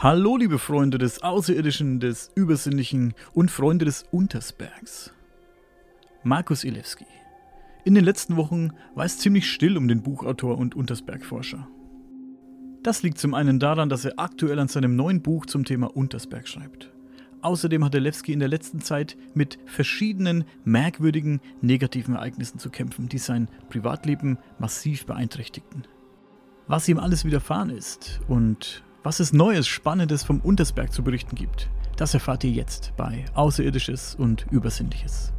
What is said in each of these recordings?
Hallo liebe Freunde des Außerirdischen, des Übersinnlichen und Freunde des Untersbergs. Markus Ilewski. In den letzten Wochen war es ziemlich still um den Buchautor und Untersbergforscher. Das liegt zum einen daran, dass er aktuell an seinem neuen Buch zum Thema Untersberg schreibt. Außerdem hat Lewski in der letzten Zeit mit verschiedenen merkwürdigen negativen Ereignissen zu kämpfen, die sein Privatleben massiv beeinträchtigten. Was ihm alles widerfahren ist und was es Neues, Spannendes vom Untersberg zu berichten gibt, das erfahrt ihr jetzt bei Außerirdisches und Übersinnliches.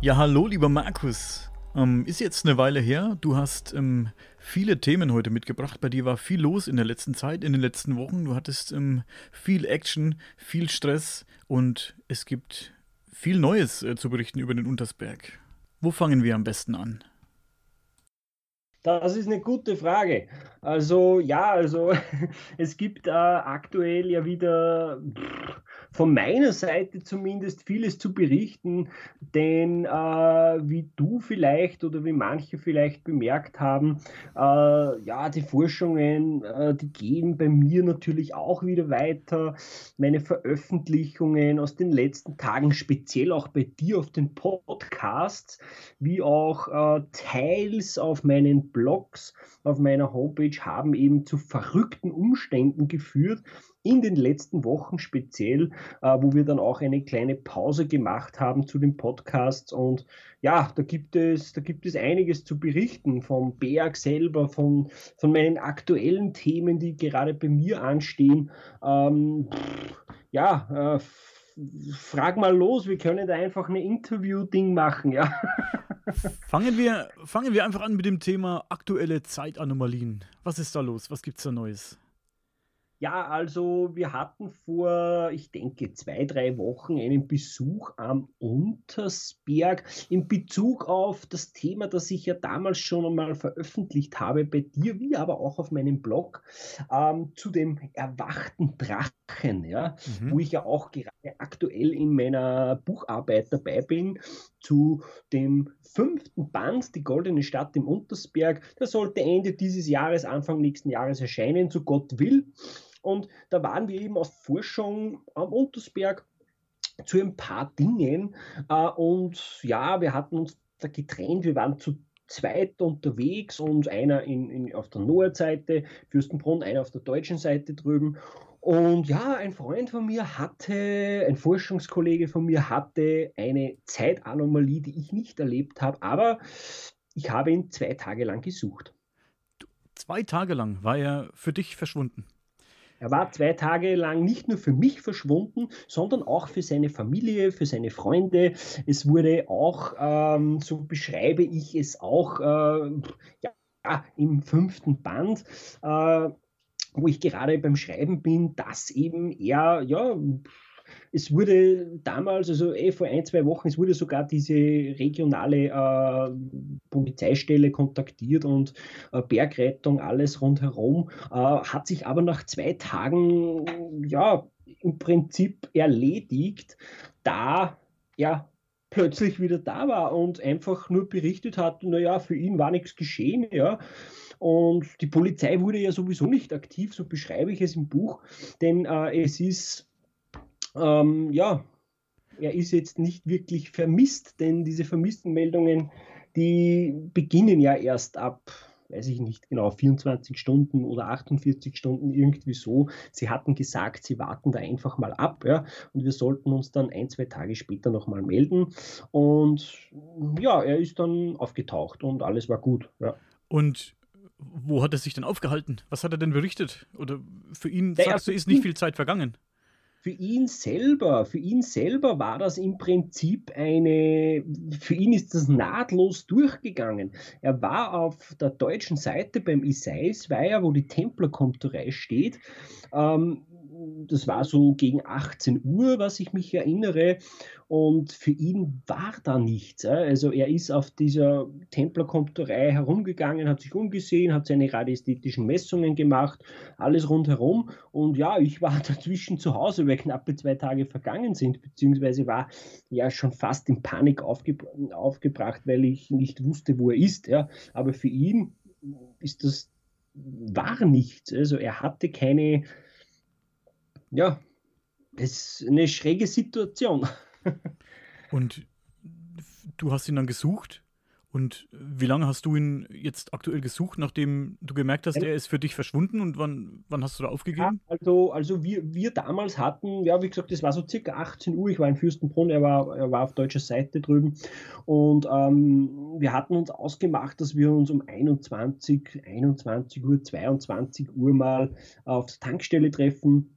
Ja, hallo, lieber Markus. Ähm, ist jetzt eine Weile her. Du hast ähm, viele Themen heute mitgebracht. Bei dir war viel los in der letzten Zeit, in den letzten Wochen. Du hattest ähm, viel Action, viel Stress und es gibt viel Neues äh, zu berichten über den Untersberg. Wo fangen wir am besten an? Das ist eine gute Frage. Also ja, also es gibt äh, aktuell ja wieder von meiner Seite zumindest vieles zu berichten, denn äh, wie du vielleicht oder wie manche vielleicht bemerkt haben, äh, ja, die Forschungen, äh, die gehen bei mir natürlich auch wieder weiter. Meine Veröffentlichungen aus den letzten Tagen, speziell auch bei dir auf den Podcasts, wie auch äh, teils auf meinen Blogs, auf meiner Homepage, haben eben zu verrückten Umständen geführt in den letzten Wochen speziell, äh, wo wir dann auch eine kleine Pause gemacht haben zu den Podcasts. Und ja, da gibt es, da gibt es einiges zu berichten vom Berg selber, von, von meinen aktuellen Themen, die gerade bei mir anstehen. Ähm, ja, äh, frag mal los, wir können da einfach ein Interview-Ding machen, ja. Fangen wir, fangen wir einfach an mit dem Thema aktuelle Zeitanomalien. Was ist da los? Was gibt es da Neues? Ja, also wir hatten vor, ich denke, zwei, drei Wochen einen Besuch am Untersberg in Bezug auf das Thema, das ich ja damals schon einmal veröffentlicht habe bei dir, wie aber auch auf meinem Blog, ähm, zu dem erwachten Drachen, ja, mhm. wo ich ja auch gerade aktuell in meiner Bucharbeit dabei bin, zu dem fünften Band, die Goldene Stadt im Untersberg. Das sollte Ende dieses Jahres, Anfang nächsten Jahres erscheinen, so Gott will. Und da waren wir eben aus Forschung am Untersberg zu ein paar Dingen. Äh, und ja, wir hatten uns da getrennt. Wir waren zu zweit unterwegs und einer in, in, auf der Nordseite, Fürstenbrunn, einer auf der deutschen Seite drüben. Und ja, ein Freund von mir hatte, ein Forschungskollege von mir hatte eine Zeitanomalie, die ich nicht erlebt habe, aber ich habe ihn zwei Tage lang gesucht. Zwei Tage lang war er für dich verschwunden. Er war zwei Tage lang nicht nur für mich verschwunden, sondern auch für seine Familie, für seine Freunde. Es wurde auch, ähm, so beschreibe ich es auch, äh, ja, im fünften Band, äh, wo ich gerade beim Schreiben bin, dass eben er, ja, es wurde damals, also eh vor ein, zwei Wochen, es wurde sogar diese regionale äh, Polizeistelle kontaktiert und äh, Bergrettung, alles rundherum, äh, hat sich aber nach zwei Tagen ja im Prinzip erledigt, da er plötzlich wieder da war und einfach nur berichtet hat, naja, für ihn war nichts geschehen, ja. Und die Polizei wurde ja sowieso nicht aktiv, so beschreibe ich es im Buch, denn äh, es ist, ähm, ja, er ist jetzt nicht wirklich vermisst, denn diese vermissten Meldungen, die beginnen ja erst ab weiß ich nicht genau, 24 Stunden oder 48 Stunden, irgendwie so. Sie hatten gesagt, sie warten da einfach mal ab, ja, und wir sollten uns dann ein, zwei Tage später nochmal melden. Und ja, er ist dann aufgetaucht und alles war gut, ja. Und wo hat er sich denn aufgehalten? Was hat er denn berichtet? Oder für ihn, sagst du, ist nicht viel Zeit vergangen? Für ihn selber, für ihn selber war das im Prinzip eine, für ihn ist das nahtlos durchgegangen. Er war auf der deutschen Seite beim Isaiasweiher, wo die Templerkomturei steht, ähm, das war so gegen 18 Uhr, was ich mich erinnere. Und für ihn war da nichts. Also er ist auf dieser Templerkomturei herumgegangen, hat sich umgesehen, hat seine radiästhetischen Messungen gemacht, alles rundherum. Und ja, ich war dazwischen zu Hause, weil knappe zwei Tage vergangen sind, beziehungsweise war ja schon fast in Panik aufge aufgebracht, weil ich nicht wusste, wo er ist. Ja. Aber für ihn ist das war nichts. Also er hatte keine ja, es ist eine schräge Situation. Und du hast ihn dann gesucht? Und wie lange hast du ihn jetzt aktuell gesucht, nachdem du gemerkt hast, er ist für dich verschwunden und wann, wann hast du da aufgegeben? Ja, also, also wir, wir damals hatten, ja, wie gesagt, das war so circa 18 Uhr, ich war in Fürstenbrunn, er war, er war auf deutscher Seite drüben und ähm, wir hatten uns ausgemacht, dass wir uns um 21, 21 Uhr, 22 Uhr mal auf der Tankstelle treffen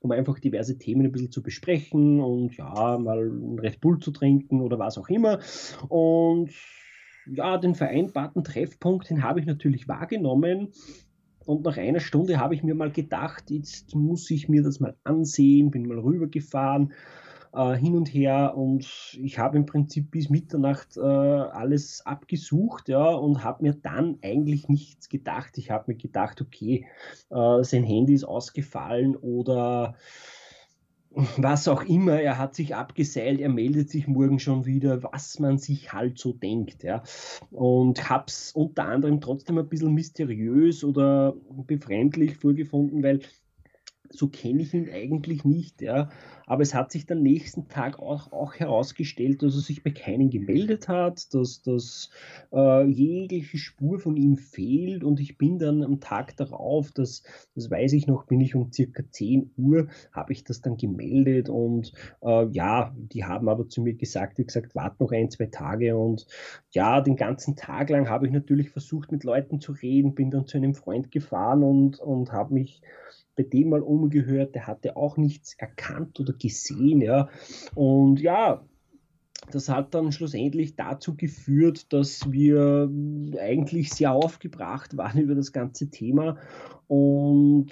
um einfach diverse Themen ein bisschen zu besprechen und ja, mal ein Red Bull zu trinken oder was auch immer. Und ja, den vereinbarten Treffpunkt, den habe ich natürlich wahrgenommen. Und nach einer Stunde habe ich mir mal gedacht, jetzt muss ich mir das mal ansehen, bin mal rübergefahren äh, hin und her und ich habe im Prinzip bis Mitternacht äh, alles abgesucht ja, und habe mir dann eigentlich nichts gedacht. Ich habe mir gedacht, okay, äh, sein Handy ist ausgefallen oder was auch immer, er hat sich abgeseilt, er meldet sich morgen schon wieder, was man sich halt so denkt, ja. Und hab's unter anderem trotzdem ein bisschen mysteriös oder befremdlich vorgefunden, weil so kenne ich ihn eigentlich nicht, ja. Aber es hat sich dann nächsten Tag auch, auch herausgestellt, dass er sich bei keinem gemeldet hat, dass, dass äh, jegliche Spur von ihm fehlt. Und ich bin dann am Tag darauf, das, das weiß ich noch, bin ich um circa 10 Uhr, habe ich das dann gemeldet. Und äh, ja, die haben aber zu mir gesagt, wie gesagt, warte noch ein, zwei Tage. Und ja, den ganzen Tag lang habe ich natürlich versucht, mit Leuten zu reden, bin dann zu einem Freund gefahren und, und habe mich bei dem mal umgehört, der hatte auch nichts erkannt oder gesehen, ja. Und ja, das hat dann schlussendlich dazu geführt, dass wir eigentlich sehr aufgebracht waren über das ganze Thema. Und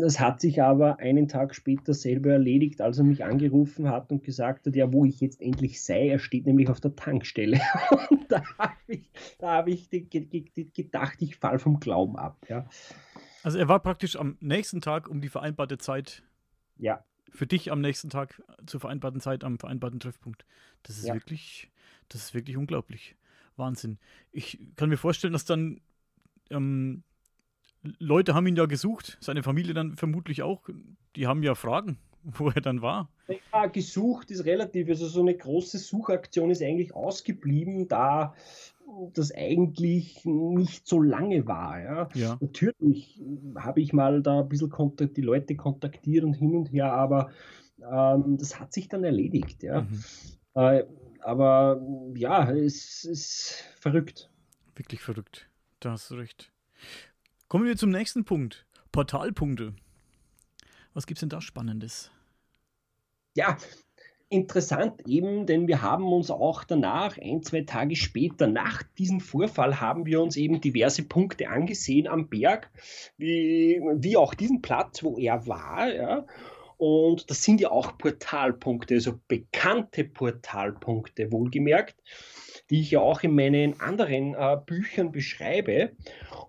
das hat sich aber einen Tag später selber erledigt, als er mich angerufen hat und gesagt hat, ja, wo ich jetzt endlich sei. Er steht nämlich auf der Tankstelle. Und da habe ich, hab ich gedacht, ich fall vom Glauben ab. Ja. Also er war praktisch am nächsten Tag um die vereinbarte Zeit. Ja. Für dich am nächsten Tag zur vereinbarten Zeit am vereinbarten Treffpunkt. Das ist ja. wirklich, das ist wirklich unglaublich. Wahnsinn. Ich kann mir vorstellen, dass dann ähm, Leute haben ihn ja gesucht, seine Familie dann vermutlich auch. Die haben ja Fragen, wo er dann war. Ja, gesucht ist relativ. Also so eine große Suchaktion ist eigentlich ausgeblieben, da das eigentlich nicht so lange war. Ja. ja. Natürlich habe ich mal da ein bisschen die Leute kontaktiert und hin und her, aber ähm, das hat sich dann erledigt. Ja. Mhm. Äh, aber ja, es ist verrückt. Wirklich verrückt. Da hast du recht. Kommen wir zum nächsten Punkt. Portalpunkte. Was gibt es denn da Spannendes? Ja, interessant eben, denn wir haben uns auch danach, ein, zwei Tage später, nach diesem Vorfall, haben wir uns eben diverse Punkte angesehen am Berg, wie, wie auch diesen Platz, wo er war. Ja. Und das sind ja auch Portalpunkte, also bekannte Portalpunkte, wohlgemerkt, die ich ja auch in meinen anderen äh, Büchern beschreibe.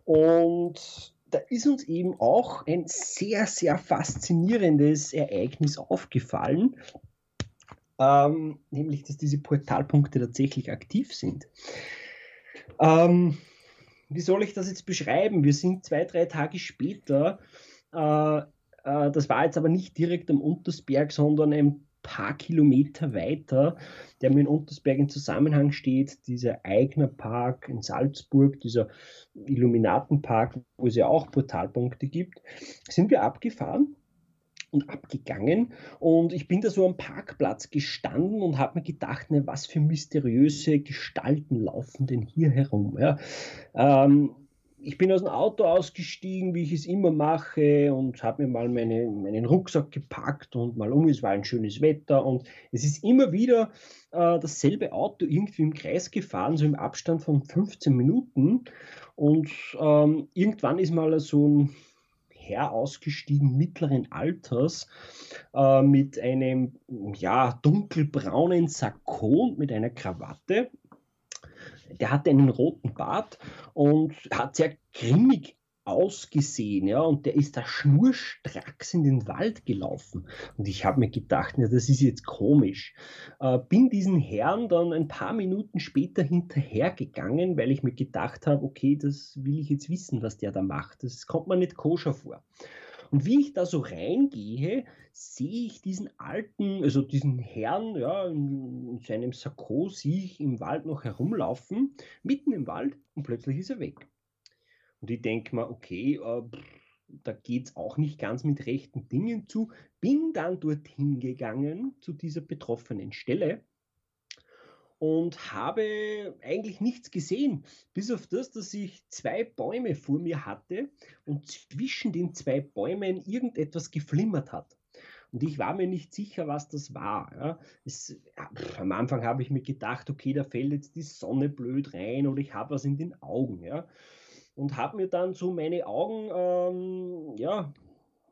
Und da ist uns eben auch ein sehr, sehr faszinierendes Ereignis aufgefallen, ähm, nämlich dass diese Portalpunkte tatsächlich aktiv sind. Ähm, wie soll ich das jetzt beschreiben? Wir sind zwei, drei Tage später. Äh, äh, das war jetzt aber nicht direkt am Untersberg, sondern ein paar Kilometer weiter, der mit Untersberg in Zusammenhang steht, dieser Eignerpark in Salzburg, dieser Illuminatenpark, wo es ja auch Portalpunkte gibt, sind wir abgefahren und abgegangen. Und ich bin da so am Parkplatz gestanden und habe mir gedacht, ne, was für mysteriöse Gestalten laufen denn hier herum. Ja? Ähm, ich bin aus dem Auto ausgestiegen, wie ich es immer mache, und habe mir mal meine, meinen Rucksack gepackt und mal um. Es war ein schönes Wetter und es ist immer wieder äh, dasselbe Auto irgendwie im Kreis gefahren, so im Abstand von 15 Minuten. Und ähm, irgendwann ist mal so ein Herr ausgestiegen mittleren Alters äh, mit einem ja, dunkelbraunen Sakko und mit einer Krawatte. Der hatte einen roten Bart und hat sehr grimmig ausgesehen, ja, und der ist da schnurstracks in den Wald gelaufen. Und ich habe mir gedacht, ja, das ist jetzt komisch. Äh, bin diesen Herrn dann ein paar Minuten später hinterhergegangen, weil ich mir gedacht habe, okay, das will ich jetzt wissen, was der da macht. Das kommt mir nicht koscher vor. Und wie ich da so reingehe, sehe ich diesen alten, also diesen Herrn, ja, in, in seinem Sakko, sehe ich im Wald noch herumlaufen, mitten im Wald, und plötzlich ist er weg. Und ich denke mir, okay, äh, da geht es auch nicht ganz mit rechten Dingen zu. Bin dann dorthin gegangen zu dieser betroffenen Stelle und habe eigentlich nichts gesehen, bis auf das, dass ich zwei Bäume vor mir hatte und zwischen den zwei Bäumen irgendetwas geflimmert hat. Und ich war mir nicht sicher, was das war. Ja. Es, ja, am Anfang habe ich mir gedacht, okay, da fällt jetzt die Sonne blöd rein oder ich habe was in den Augen. Ja und habe mir dann so meine Augen ähm, ja,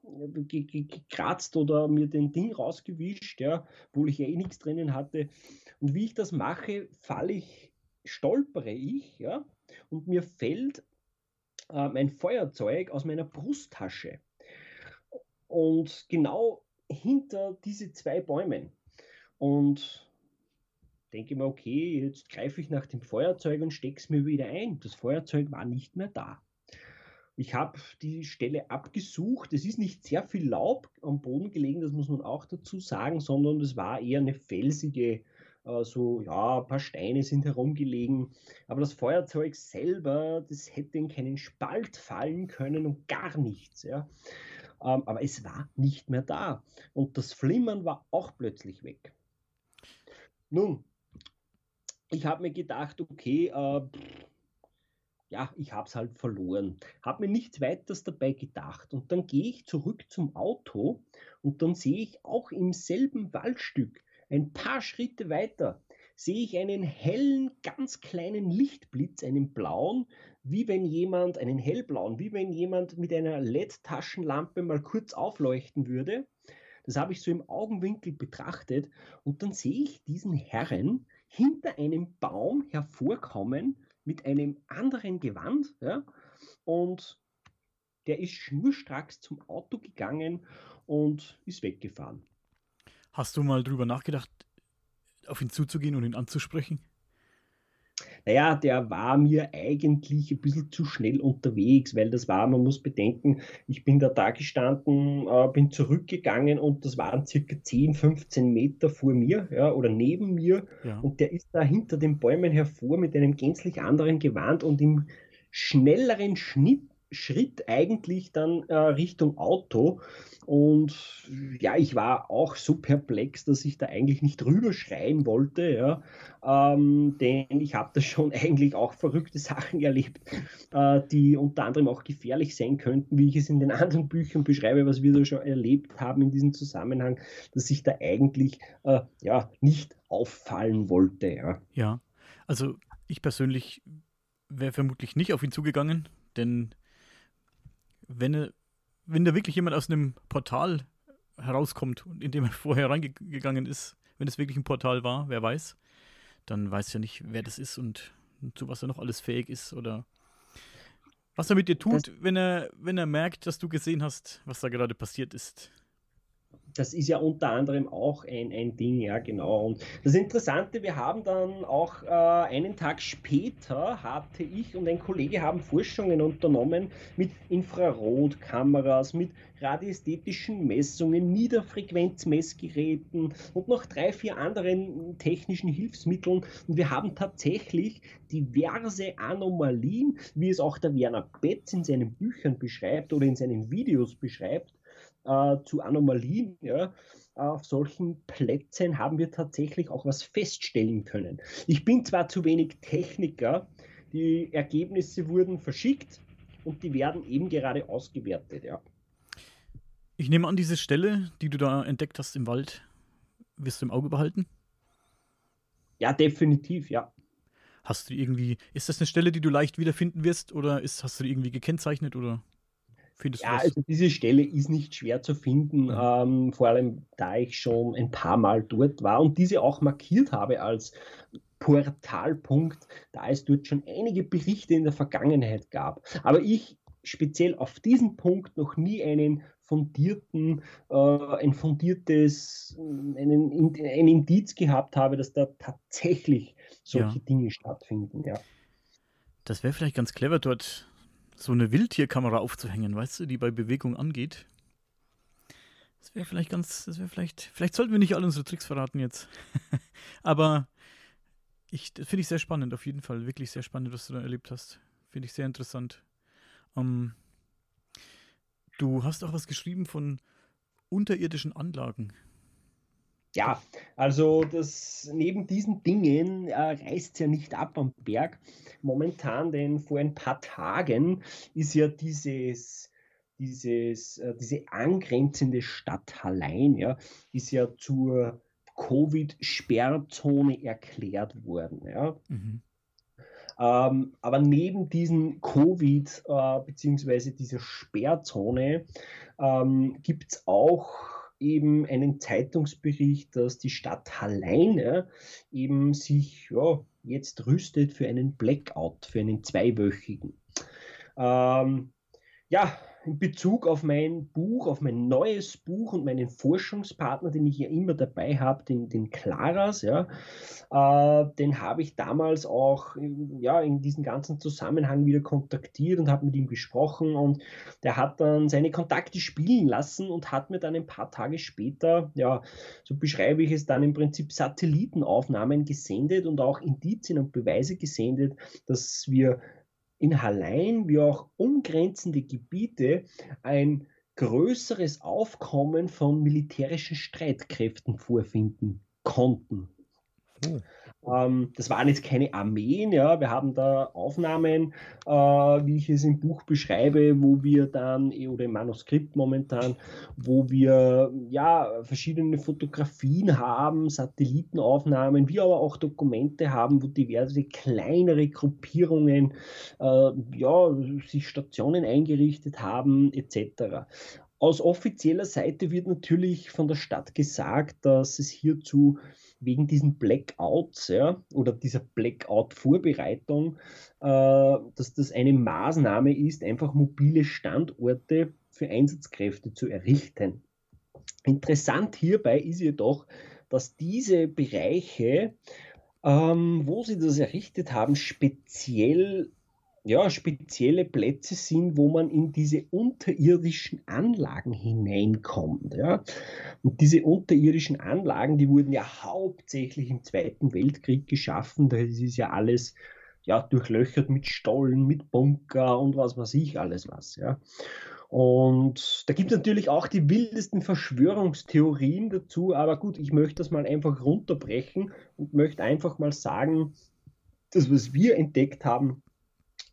gekratzt oder mir den Ding rausgewischt, ja, obwohl ich ja eh nichts drinnen hatte. Und wie ich das mache, falle ich, stolpere ich, ja, und mir fällt äh, mein Feuerzeug aus meiner Brusttasche. Und genau hinter diese zwei Bäumen. Und denke mir, okay, jetzt greife ich nach dem Feuerzeug und stecke es mir wieder ein. Das Feuerzeug war nicht mehr da. Ich habe die Stelle abgesucht. Es ist nicht sehr viel Laub am Boden gelegen, das muss man auch dazu sagen, sondern es war eher eine felsige, äh, so, ja, ein paar Steine sind herumgelegen. Aber das Feuerzeug selber, das hätte in keinen Spalt fallen können und gar nichts. Ja. Ähm, aber es war nicht mehr da. Und das Flimmern war auch plötzlich weg. Nun, ich habe mir gedacht, okay, äh, ja, ich habe es halt verloren. Habe mir nichts weiteres dabei gedacht. Und dann gehe ich zurück zum Auto und dann sehe ich auch im selben Waldstück, ein paar Schritte weiter, sehe ich einen hellen, ganz kleinen Lichtblitz, einen blauen, wie wenn jemand, einen hellblauen, wie wenn jemand mit einer LED-Taschenlampe mal kurz aufleuchten würde. Das habe ich so im Augenwinkel betrachtet und dann sehe ich diesen Herrn, hinter einem Baum hervorkommen mit einem anderen Gewand. Ja, und der ist schnurstracks zum Auto gegangen und ist weggefahren. Hast du mal drüber nachgedacht, auf ihn zuzugehen und ihn anzusprechen? Naja, der war mir eigentlich ein bisschen zu schnell unterwegs, weil das war, man muss bedenken, ich bin da da gestanden, äh, bin zurückgegangen und das waren circa 10, 15 Meter vor mir ja, oder neben mir ja. und der ist da hinter den Bäumen hervor mit einem gänzlich anderen Gewand und im schnelleren Schnitt Schritt eigentlich dann äh, Richtung Auto. Und ja, ich war auch so perplex, dass ich da eigentlich nicht drüber schreien wollte, ja. Ähm, denn ich habe da schon eigentlich auch verrückte Sachen erlebt, äh, die unter anderem auch gefährlich sein könnten, wie ich es in den anderen Büchern beschreibe, was wir da schon erlebt haben in diesem Zusammenhang, dass ich da eigentlich äh, ja nicht auffallen wollte. Ja, ja also ich persönlich wäre vermutlich nicht auf ihn zugegangen, denn wenn, wenn da wirklich jemand aus einem Portal herauskommt, in dem er vorher reingegangen ist, wenn es wirklich ein Portal war, wer weiß, dann weiß ja nicht, wer das ist und zu was er noch alles fähig ist oder was er mit dir tut, das wenn er, wenn er merkt, dass du gesehen hast, was da gerade passiert ist. Das ist ja unter anderem auch ein, ein Ding, ja, genau. Und das Interessante, wir haben dann auch äh, einen Tag später, hatte ich und ein Kollege haben Forschungen unternommen mit Infrarotkameras, mit radiästhetischen Messungen, Niederfrequenzmessgeräten und noch drei, vier anderen technischen Hilfsmitteln. Und wir haben tatsächlich diverse Anomalien, wie es auch der Werner Betz in seinen Büchern beschreibt oder in seinen Videos beschreibt, äh, zu Anomalien. Ja. Auf solchen Plätzen haben wir tatsächlich auch was feststellen können. Ich bin zwar zu wenig Techniker, die Ergebnisse wurden verschickt und die werden eben gerade ausgewertet. Ja. Ich nehme an, diese Stelle, die du da entdeckt hast im Wald, wirst du im Auge behalten? Ja, definitiv, ja. Hast du irgendwie, ist das eine Stelle, die du leicht wiederfinden wirst oder ist, hast du die irgendwie gekennzeichnet oder? Findest ja, also diese Stelle ist nicht schwer zu finden, mhm. ähm, vor allem da ich schon ein paar Mal dort war und diese auch markiert habe als Portalpunkt, da es dort schon einige Berichte in der Vergangenheit gab. Aber ich speziell auf diesen Punkt noch nie einen fundierten, äh, ein fundiertes, einen, ein Indiz gehabt habe, dass da tatsächlich solche ja. Dinge stattfinden. Ja. Das wäre vielleicht ganz clever, dort so eine Wildtierkamera aufzuhängen, weißt du, die bei Bewegung angeht. Das wäre vielleicht ganz, das wäre vielleicht, vielleicht sollten wir nicht alle unsere Tricks verraten jetzt. Aber ich, das finde ich sehr spannend, auf jeden Fall. Wirklich sehr spannend, was du da erlebt hast. Finde ich sehr interessant. Um, ähm, du hast auch was geschrieben von unterirdischen Anlagen. Ja, also das neben diesen Dingen äh, reißt ja nicht ab am Berg. Momentan, denn vor ein paar Tagen ist ja dieses, dieses, äh, diese angrenzende Stadt Hallein, ja, ist ja zur Covid-Sperrzone erklärt worden. Ja. Mhm. Ähm, aber neben diesen Covid- äh, bzw. dieser Sperrzone ähm, gibt es auch eben einen Zeitungsbericht, dass die Stadt Halleine eben sich ja, jetzt rüstet für einen Blackout, für einen zweiwöchigen. Ähm, ja, in Bezug auf mein Buch, auf mein neues Buch und meinen Forschungspartner, den ich ja immer dabei habe, den, den Claras, ja, äh, den habe ich damals auch ja, in diesem ganzen Zusammenhang wieder kontaktiert und habe mit ihm gesprochen und der hat dann seine Kontakte spielen lassen und hat mir dann ein paar Tage später, ja, so beschreibe ich es dann im Prinzip Satellitenaufnahmen gesendet und auch Indizien und Beweise gesendet, dass wir in Hallein wie auch umgrenzende Gebiete ein größeres Aufkommen von militärischen Streitkräften vorfinden konnten. Oh. Ähm, das waren jetzt keine Armeen, ja. Wir haben da Aufnahmen, äh, wie ich es im Buch beschreibe, wo wir dann, eh, oder im Manuskript momentan, wo wir ja verschiedene Fotografien haben, Satellitenaufnahmen, wie aber auch Dokumente haben, wo diverse kleinere Gruppierungen äh, ja, sich Stationen eingerichtet haben, etc. Aus offizieller Seite wird natürlich von der Stadt gesagt, dass es hierzu wegen diesen Blackouts ja, oder dieser Blackout-Vorbereitung, äh, dass das eine Maßnahme ist, einfach mobile Standorte für Einsatzkräfte zu errichten. Interessant hierbei ist jedoch, dass diese Bereiche, ähm, wo sie das errichtet haben, speziell ja, spezielle Plätze sind, wo man in diese unterirdischen Anlagen hineinkommt. Ja. Und diese unterirdischen Anlagen, die wurden ja hauptsächlich im Zweiten Weltkrieg geschaffen. Das ist ja alles ja, durchlöchert mit Stollen, mit Bunker und was weiß ich alles was. Ja. Und da gibt es natürlich auch die wildesten Verschwörungstheorien dazu, aber gut, ich möchte das mal einfach runterbrechen und möchte einfach mal sagen, das, was wir entdeckt haben,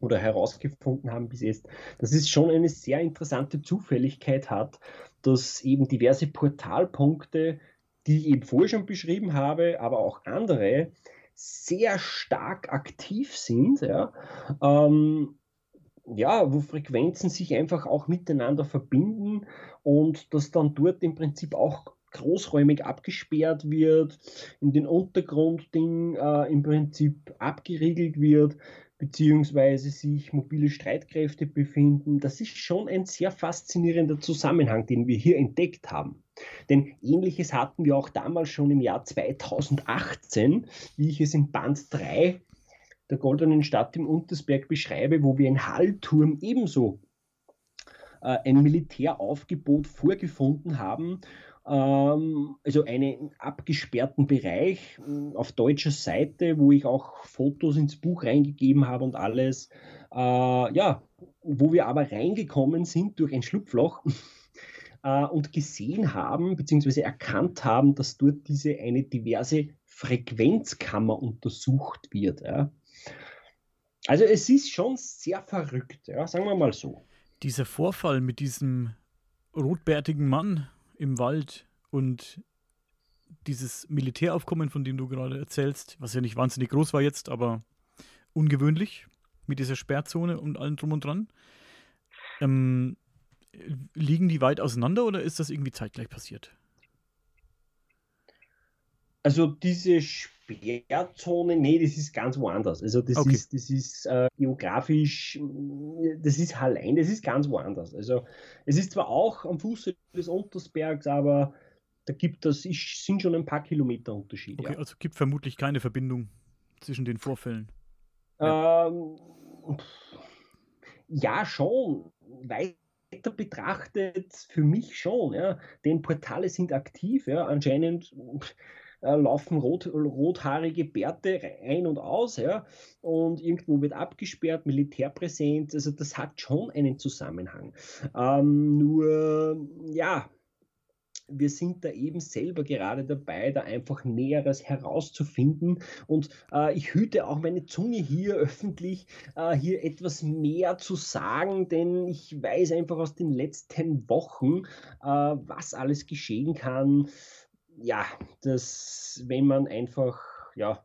oder herausgefunden haben bis jetzt, dass es schon eine sehr interessante Zufälligkeit hat, dass eben diverse Portalpunkte, die ich eben vorher schon beschrieben habe, aber auch andere, sehr stark aktiv sind, ja, ähm, ja, wo Frequenzen sich einfach auch miteinander verbinden und dass dann dort im Prinzip auch großräumig abgesperrt wird, in den Untergrundding äh, im Prinzip abgeriegelt wird, beziehungsweise sich mobile Streitkräfte befinden. Das ist schon ein sehr faszinierender Zusammenhang, den wir hier entdeckt haben. Denn ähnliches hatten wir auch damals schon im Jahr 2018, wie ich es in Band 3 der Goldenen Stadt im Untersberg beschreibe, wo wir in Hallturm ebenso äh, ein Militäraufgebot vorgefunden haben, also einen abgesperrten Bereich äh, auf deutscher Seite, wo ich auch Fotos ins Buch reingegeben habe und alles. Äh, ja, wo wir aber reingekommen sind durch ein Schlupfloch äh, und gesehen haben, beziehungsweise erkannt haben, dass dort diese eine diverse Frequenzkammer untersucht wird. Ja. Also es ist schon sehr verrückt, ja, sagen wir mal so. Dieser Vorfall mit diesem rotbärtigen Mann im Wald und dieses Militäraufkommen, von dem du gerade erzählst, was ja nicht wahnsinnig groß war jetzt, aber ungewöhnlich mit dieser Sperrzone und allem drum und dran. Ähm, liegen die weit auseinander oder ist das irgendwie zeitgleich passiert? Also diese Sperrzone, nee, das ist ganz woanders. Also das okay. ist, das ist äh, geografisch, das ist Hallein, das ist ganz woanders. Also es ist zwar auch am Fuße des Untersbergs, aber da gibt es, sind schon ein paar Kilometer Unterschied. Okay, ja. also gibt vermutlich keine Verbindung zwischen den Vorfällen. Ähm, ja, schon. Weiter betrachtet für mich schon. Ja. Denn Portale sind aktiv. Ja. Anscheinend äh, laufen rot, rothaarige Bärte ein und aus, ja, und irgendwo wird abgesperrt, Militärpräsenz, also das hat schon einen Zusammenhang. Ähm, nur, ja, wir sind da eben selber gerade dabei, da einfach Näheres herauszufinden. Und äh, ich hüte auch meine Zunge hier öffentlich, äh, hier etwas mehr zu sagen, denn ich weiß einfach aus den letzten Wochen, äh, was alles geschehen kann ja, dass wenn man einfach, ja,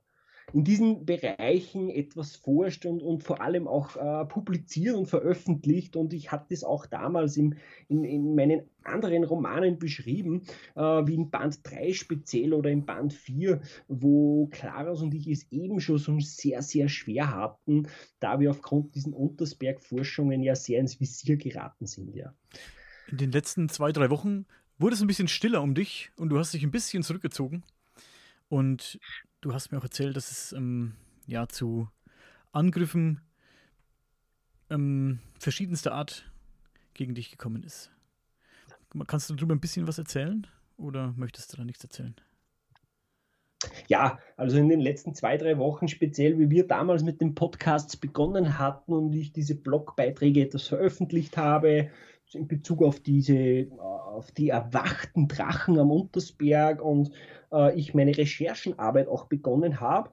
in diesen Bereichen etwas forscht und, und vor allem auch äh, publiziert und veröffentlicht. Und ich hatte es auch damals im, in, in meinen anderen Romanen beschrieben, äh, wie in Band 3 speziell oder in Band 4, wo Klaras und ich es eben schon so sehr, sehr schwer hatten, da wir aufgrund diesen Untersberg-Forschungen ja sehr ins Visier geraten sind. Ja. In den letzten zwei, drei Wochen wurde es ein bisschen stiller um dich und du hast dich ein bisschen zurückgezogen. Und du hast mir auch erzählt, dass es ähm, ja zu Angriffen ähm, verschiedenster Art gegen dich gekommen ist. Kannst du darüber ein bisschen was erzählen oder möchtest du da nichts erzählen? Ja, also in den letzten zwei, drei Wochen speziell, wie wir damals mit den Podcasts begonnen hatten und ich diese Blogbeiträge etwas veröffentlicht habe, in Bezug auf diese, auf die erwachten Drachen am Untersberg und äh, ich meine Recherchenarbeit auch begonnen habe.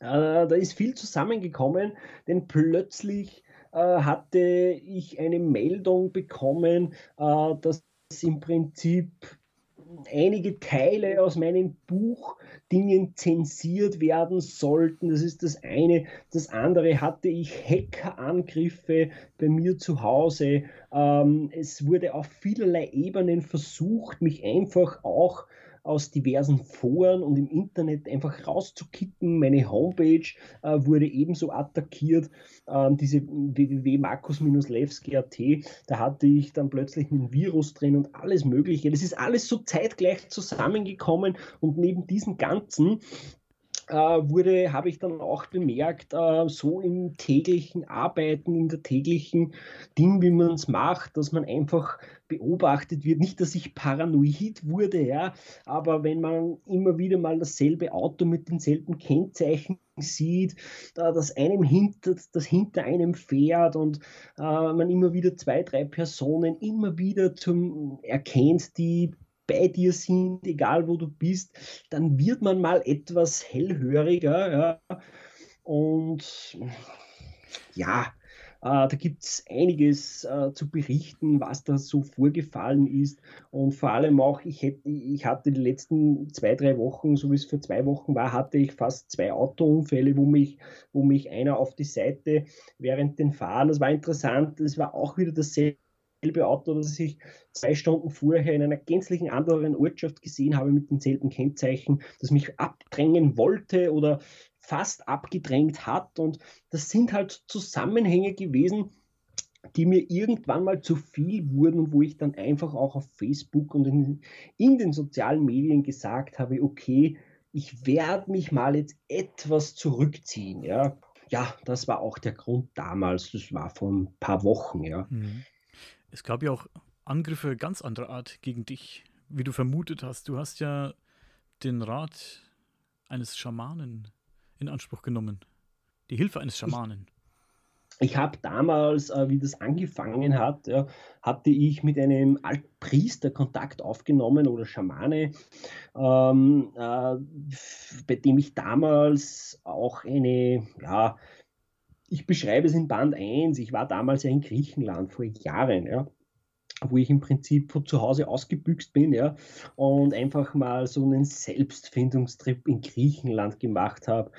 Äh, da ist viel zusammengekommen, denn plötzlich äh, hatte ich eine Meldung bekommen, äh, dass im Prinzip einige Teile aus meinem Buch Dingen zensiert werden sollten. Das ist das eine. Das andere hatte ich Hackerangriffe bei mir zu Hause. Ähm, es wurde auf vielerlei Ebenen versucht, mich einfach auch aus diversen Foren und im Internet einfach rauszukicken. Meine Homepage äh, wurde ebenso attackiert, ähm, diese www.markus-lewski.at, da hatte ich dann plötzlich ein Virus drin und alles Mögliche. Das ist alles so zeitgleich zusammengekommen und neben diesem Ganzen äh, wurde, habe ich dann auch bemerkt, äh, so im täglichen Arbeiten, in der täglichen Ding, wie man es macht, dass man einfach beobachtet wird. Nicht, dass ich paranoid wurde, ja, aber wenn man immer wieder mal dasselbe Auto mit denselben Kennzeichen sieht, dass einem hinter, das hinter einem fährt und äh, man immer wieder zwei, drei Personen immer wieder zum erkennt, die bei dir sind, egal wo du bist, dann wird man mal etwas hellhöriger. Ja. Und ja, da gibt es einiges äh, zu berichten, was da so vorgefallen ist. Und vor allem auch, ich, hätte, ich hatte die letzten zwei, drei Wochen, so wie es vor zwei Wochen war, hatte ich fast zwei Autounfälle, wo mich, wo mich einer auf die Seite während den Fahren, das war interessant, das war auch wieder dasselbe selbe Auto, das ich zwei Stunden vorher in einer gänzlichen anderen Ortschaft gesehen habe mit denselben Kennzeichen, das mich abdrängen wollte oder fast abgedrängt hat. Und das sind halt Zusammenhänge gewesen, die mir irgendwann mal zu viel wurden und wo ich dann einfach auch auf Facebook und in, in den sozialen Medien gesagt habe, okay, ich werde mich mal jetzt etwas zurückziehen. Ja. ja, das war auch der Grund damals. Das war vor ein paar Wochen. Ja. Mhm. Es gab ja auch Angriffe ganz anderer Art gegen dich, wie du vermutet hast. Du hast ja den Rat eines Schamanen in Anspruch genommen. Die Hilfe eines Schamanen. Ich habe damals, äh, wie das angefangen hat, ja, hatte ich mit einem Altpriester Kontakt aufgenommen oder Schamane, ähm, äh, bei dem ich damals auch eine, ja, ich beschreibe es in Band 1, ich war damals ja in Griechenland vor Jahren, ja wo ich im Prinzip von zu Hause ausgebüxt bin, ja, und einfach mal so einen Selbstfindungstrip in Griechenland gemacht habe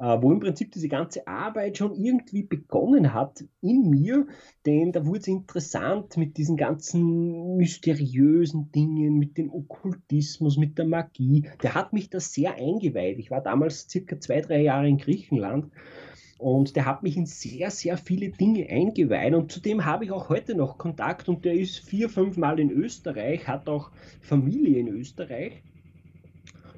äh, wo im Prinzip diese ganze Arbeit schon irgendwie begonnen hat in mir, denn da wurde es interessant mit diesen ganzen mysteriösen Dingen, mit dem Okkultismus, mit der Magie. Der hat mich da sehr eingeweiht. Ich war damals circa zwei, drei Jahre in Griechenland. Und der hat mich in sehr, sehr viele Dinge eingeweiht. Und zudem habe ich auch heute noch Kontakt. Und der ist vier, fünf Mal in Österreich, hat auch Familie in Österreich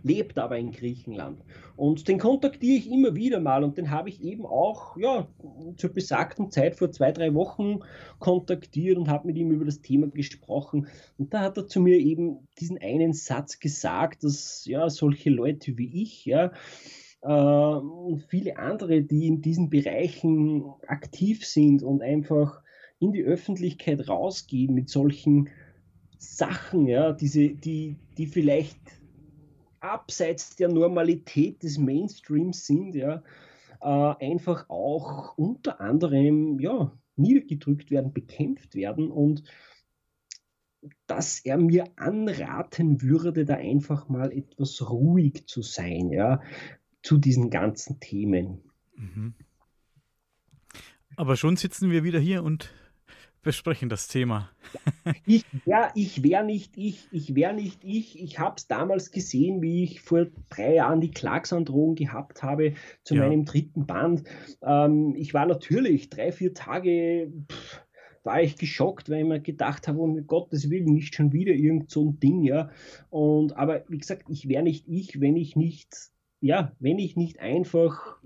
lebt aber in Griechenland. Und den kontaktiere ich immer wieder mal und den habe ich eben auch ja, zur besagten Zeit vor zwei, drei Wochen kontaktiert und habe mit ihm über das Thema gesprochen. Und da hat er zu mir eben diesen einen Satz gesagt, dass ja solche Leute wie ich, ja, und viele andere, die in diesen Bereichen aktiv sind und einfach in die Öffentlichkeit rausgehen mit solchen Sachen, ja, diese, die, die vielleicht abseits der Normalität des Mainstreams sind, ja, äh, einfach auch unter anderem ja, niedergedrückt werden, bekämpft werden und dass er mir anraten würde, da einfach mal etwas ruhig zu sein, ja, zu diesen ganzen Themen. Mhm. Aber schon sitzen wir wieder hier und besprechen das Thema. ich wäre ich wär nicht ich, ich wäre nicht ich. Ich habe es damals gesehen, wie ich vor drei Jahren die Klagsandrohung gehabt habe zu ja. meinem dritten Band. Ähm, ich war natürlich drei, vier Tage. Pff, war ich geschockt, weil ich mir gedacht habe, um Gottes Willen, nicht schon wieder irgend so ein Ding, ja. Und, aber wie gesagt, ich wäre nicht ich, wenn ich nicht, ja, wenn ich nicht einfach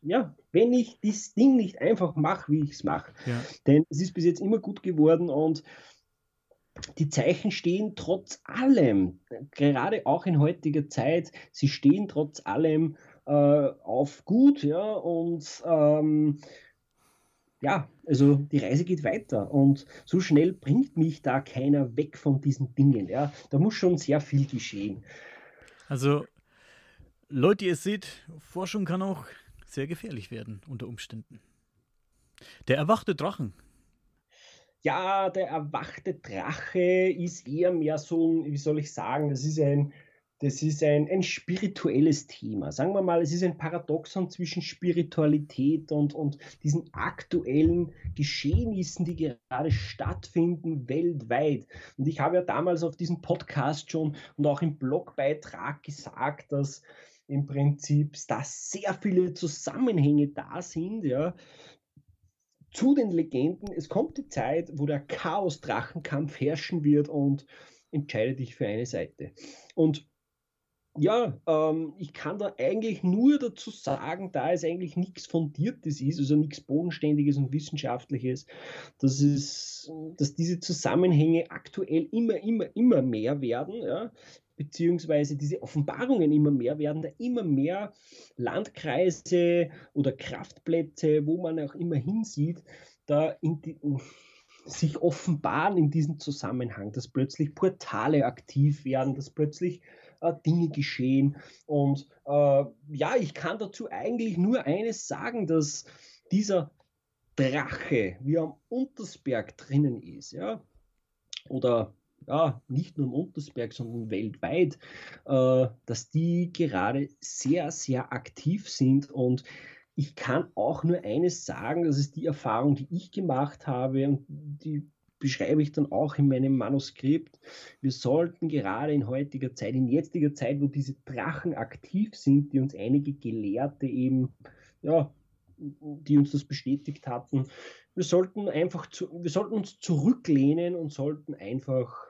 ja, wenn ich das Ding nicht einfach mache, wie ich es mache. Ja. Denn es ist bis jetzt immer gut geworden und die Zeichen stehen trotz allem, gerade auch in heutiger Zeit, sie stehen trotz allem äh, auf gut, ja, und ähm, ja, also die Reise geht weiter und so schnell bringt mich da keiner weg von diesen Dingen, ja. Da muss schon sehr viel geschehen. Also, Leute, ihr seht, Forschung kann auch sehr gefährlich werden unter Umständen. Der erwachte Drachen. Ja, der erwachte Drache ist eher mehr so ein, wie soll ich sagen, das ist ein, das ist ein, ein spirituelles Thema. Sagen wir mal, es ist ein Paradoxon zwischen Spiritualität und, und diesen aktuellen Geschehnissen, die gerade stattfinden weltweit. Und ich habe ja damals auf diesem Podcast schon und auch im Blogbeitrag gesagt, dass im Prinzip da sehr viele Zusammenhänge da sind, ja, zu den Legenden. Es kommt die Zeit, wo der Chaos-Drachenkampf herrschen wird und entscheide dich für eine Seite. Und ja, ähm, ich kann da eigentlich nur dazu sagen, da es eigentlich nichts Fundiertes ist, also nichts Bodenständiges und Wissenschaftliches, dass, es, dass diese Zusammenhänge aktuell immer, immer, immer mehr werden. Ja beziehungsweise diese Offenbarungen immer mehr werden, da immer mehr Landkreise oder Kraftplätze, wo man auch immer hinsieht, da die, sich offenbaren in diesem Zusammenhang, dass plötzlich Portale aktiv werden, dass plötzlich äh, Dinge geschehen. Und äh, ja, ich kann dazu eigentlich nur eines sagen, dass dieser Drache, wie er am Untersberg drinnen ist, ja, oder ja, nicht nur im Untersberg, sondern weltweit, äh, dass die gerade sehr, sehr aktiv sind und ich kann auch nur eines sagen, das ist die Erfahrung, die ich gemacht habe und die beschreibe ich dann auch in meinem Manuskript. Wir sollten gerade in heutiger Zeit, in jetziger Zeit, wo diese Drachen aktiv sind, die uns einige Gelehrte eben, ja, die uns das bestätigt hatten, wir sollten einfach zu, wir sollten uns zurücklehnen und sollten einfach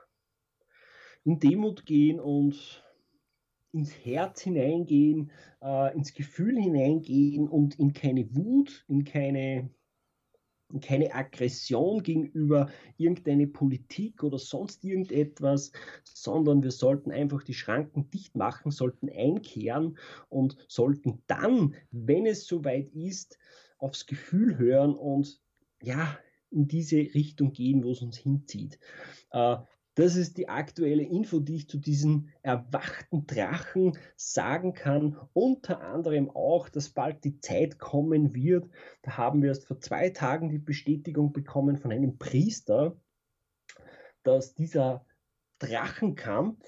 in Demut gehen und ins Herz hineingehen, äh, ins Gefühl hineingehen und in keine Wut, in keine, in keine Aggression gegenüber irgendeine Politik oder sonst irgendetwas, sondern wir sollten einfach die Schranken dicht machen, sollten einkehren und sollten dann, wenn es soweit ist, aufs Gefühl hören und ja, in diese Richtung gehen, wo es uns hinzieht. Äh, das ist die aktuelle Info, die ich zu diesen erwachten Drachen sagen kann. Unter anderem auch, dass bald die Zeit kommen wird. Da haben wir erst vor zwei Tagen die Bestätigung bekommen von einem Priester, dass dieser Drachenkampf,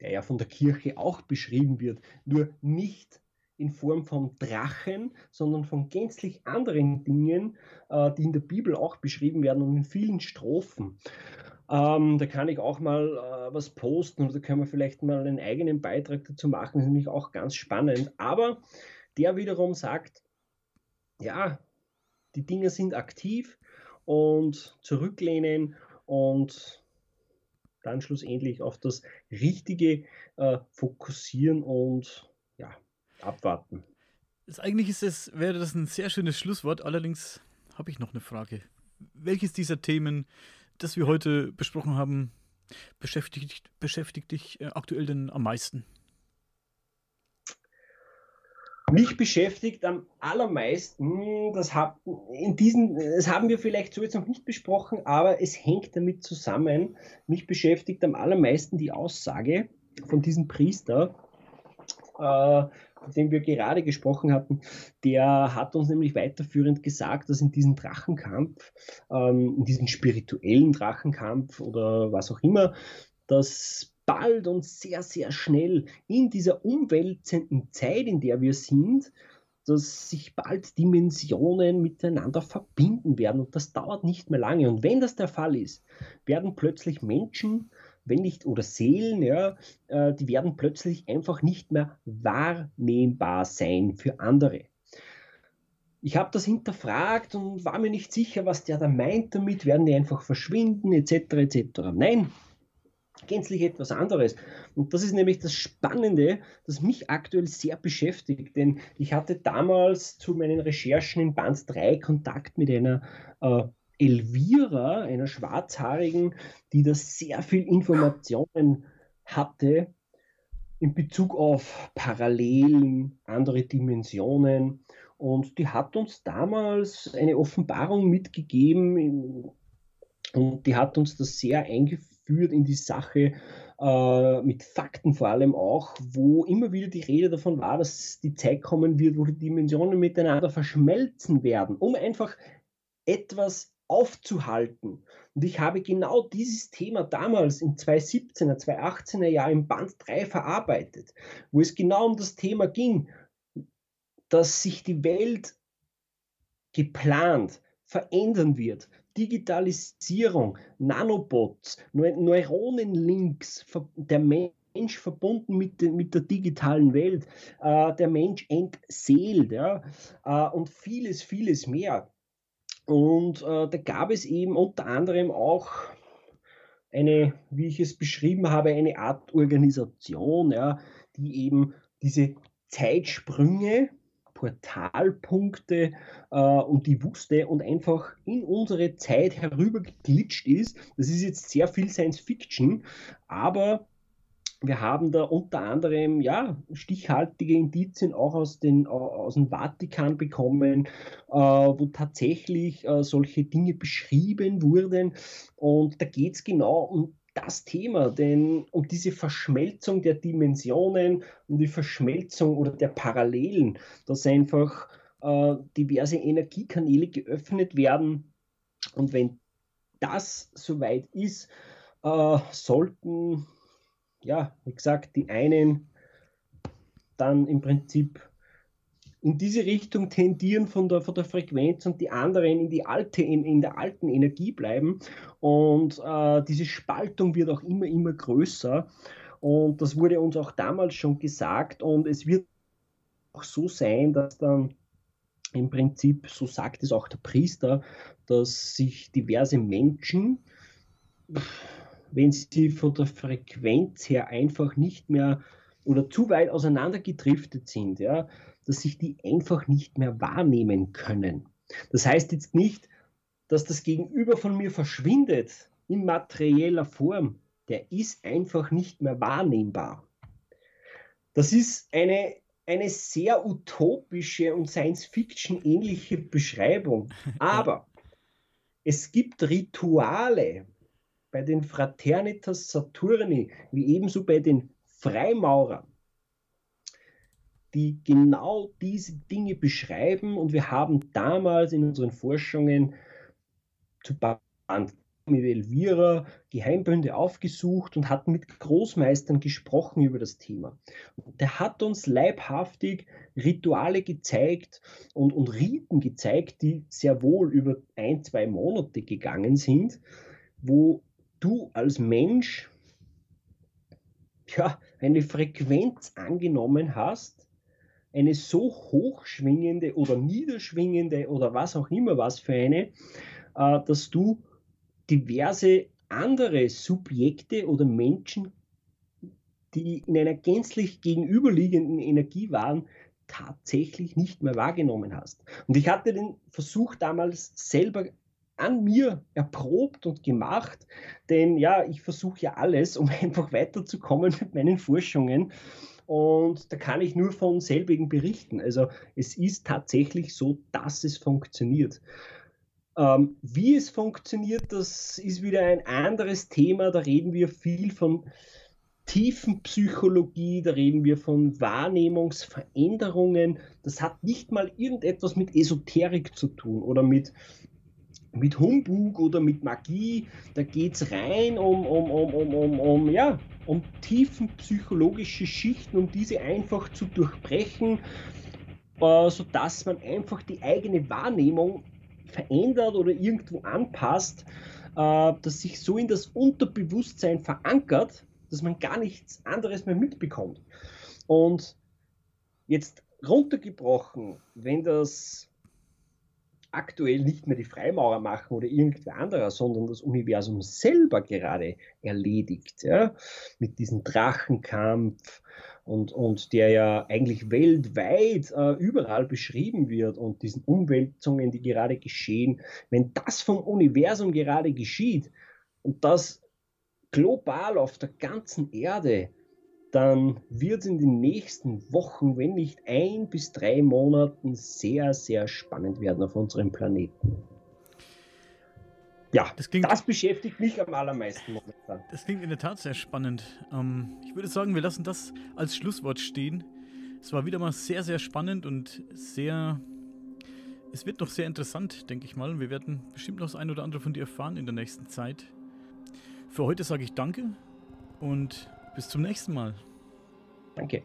der ja von der Kirche auch beschrieben wird, nur nicht in Form von Drachen, sondern von gänzlich anderen Dingen, äh, die in der Bibel auch beschrieben werden und in vielen Strophen. Ähm, da kann ich auch mal äh, was posten oder können wir vielleicht mal einen eigenen Beitrag dazu machen. Das ist nämlich auch ganz spannend. Aber der wiederum sagt, ja, die Dinge sind aktiv und zurücklehnen und dann schlussendlich auf das Richtige äh, fokussieren und ja, abwarten. Das, eigentlich ist es, wäre das ein sehr schönes Schlusswort. Allerdings habe ich noch eine Frage. Welches dieser Themen das wir heute besprochen haben, beschäftigt, beschäftigt dich äh, aktuell denn am meisten? Mich beschäftigt am allermeisten, das, hab, in diesen, das haben wir vielleicht so jetzt noch nicht besprochen, aber es hängt damit zusammen. Mich beschäftigt am allermeisten die Aussage von diesem Priester, äh, dem wir gerade gesprochen hatten, der hat uns nämlich weiterführend gesagt, dass in diesem Drachenkampf, ähm, in diesem spirituellen Drachenkampf oder was auch immer, dass bald und sehr, sehr schnell in dieser umwälzenden Zeit, in der wir sind, dass sich bald Dimensionen miteinander verbinden werden und das dauert nicht mehr lange. Und wenn das der Fall ist, werden plötzlich Menschen wenn nicht, oder Seelen, ja, äh, die werden plötzlich einfach nicht mehr wahrnehmbar sein für andere. Ich habe das hinterfragt und war mir nicht sicher, was der da meint damit, werden die einfach verschwinden, etc. etc. Nein, gänzlich etwas anderes. Und das ist nämlich das Spannende, das mich aktuell sehr beschäftigt, denn ich hatte damals zu meinen Recherchen in Band 3 Kontakt mit einer äh, Elvira, einer Schwarzhaarigen, die da sehr viel Informationen hatte in Bezug auf Parallelen, andere Dimensionen. Und die hat uns damals eine Offenbarung mitgegeben und die hat uns das sehr eingeführt in die Sache äh, mit Fakten vor allem auch, wo immer wieder die Rede davon war, dass die Zeit kommen wird, wo die Dimensionen miteinander verschmelzen werden, um einfach etwas aufzuhalten. Und ich habe genau dieses Thema damals im 2017er, 2018er Jahr im Band 3 verarbeitet, wo es genau um das Thema ging, dass sich die Welt geplant verändern wird. Digitalisierung, Nanobots, Neuronenlinks, der Mensch verbunden mit, mit der digitalen Welt, äh, der Mensch entseelt ja, äh, und vieles, vieles mehr. Und äh, da gab es eben unter anderem auch eine, wie ich es beschrieben habe, eine Art Organisation, ja, die eben diese Zeitsprünge, Portalpunkte äh, und die wusste und einfach in unsere Zeit herübergeglitscht ist. Das ist jetzt sehr viel Science Fiction, aber wir haben da unter anderem ja, stichhaltige Indizien auch aus, den, aus dem Vatikan bekommen, äh, wo tatsächlich äh, solche Dinge beschrieben wurden. Und da geht es genau um das Thema, denn um diese Verschmelzung der Dimensionen, um die Verschmelzung oder der Parallelen, dass einfach äh, diverse Energiekanäle geöffnet werden. Und wenn das soweit ist, äh, sollten ja, wie gesagt, die einen dann im Prinzip in diese Richtung tendieren von der, von der Frequenz und die anderen in, die alte, in, in der alten Energie bleiben. Und äh, diese Spaltung wird auch immer, immer größer. Und das wurde uns auch damals schon gesagt. Und es wird auch so sein, dass dann im Prinzip, so sagt es auch der Priester, dass sich diverse Menschen, wenn sie von der Frequenz her einfach nicht mehr oder zu weit auseinandergedriftet sind, ja, dass sich die einfach nicht mehr wahrnehmen können. Das heißt jetzt nicht, dass das Gegenüber von mir verschwindet in materieller Form. Der ist einfach nicht mehr wahrnehmbar. Das ist eine, eine sehr utopische und Science-Fiction-ähnliche Beschreibung. Aber es gibt Rituale bei den Fraternitas Saturni, wie ebenso bei den Freimaurern, die genau diese Dinge beschreiben. Und wir haben damals in unseren Forschungen zu Band mit Elvira Geheimbünde aufgesucht und hat mit Großmeistern gesprochen über das Thema. Der hat uns leibhaftig Rituale gezeigt und, und Riten gezeigt, die sehr wohl über ein, zwei Monate gegangen sind, wo du als Mensch ja, eine Frequenz angenommen hast, eine so hochschwingende oder niederschwingende oder was auch immer was für eine, äh, dass du diverse andere Subjekte oder Menschen, die in einer gänzlich gegenüberliegenden Energie waren, tatsächlich nicht mehr wahrgenommen hast. Und ich hatte den Versuch damals selber an mir erprobt und gemacht, denn ja, ich versuche ja alles, um einfach weiterzukommen mit meinen Forschungen. Und da kann ich nur von selbigen berichten. Also es ist tatsächlich so, dass es funktioniert. Ähm, wie es funktioniert, das ist wieder ein anderes Thema. Da reden wir viel von Tiefenpsychologie, da reden wir von Wahrnehmungsveränderungen. Das hat nicht mal irgendetwas mit Esoterik zu tun oder mit, mit Humbug oder mit Magie. Da geht es rein um, um, um, um, um, um, ja, um tiefenpsychologische Schichten, um diese einfach zu durchbrechen, äh, sodass man einfach die eigene Wahrnehmung verändert oder irgendwo anpasst, äh, das sich so in das Unterbewusstsein verankert, dass man gar nichts anderes mehr mitbekommt. Und jetzt runtergebrochen, wenn das aktuell nicht mehr die Freimaurer machen oder irgendwer anderer, sondern das Universum selber gerade erledigt, ja, mit diesem Drachenkampf, und, und der ja eigentlich weltweit äh, überall beschrieben wird und diesen Umwälzungen, die gerade geschehen, wenn das vom Universum gerade geschieht und das global auf der ganzen Erde, dann wird es in den nächsten Wochen, wenn nicht ein bis drei Monaten, sehr, sehr spannend werden auf unserem Planeten. Ja, das, klingt, das, beschäftigt mich am allermeisten momentan. Das klingt in der Tat sehr spannend. Ähm, ich würde sagen, wir lassen das als Schlusswort stehen. Es war wieder mal sehr, sehr spannend und sehr. Es wird noch sehr interessant, denke ich mal. Wir werden bestimmt noch das ein oder andere von dir erfahren in der nächsten Zeit. Für heute sage ich Danke und bis zum nächsten Mal. Danke.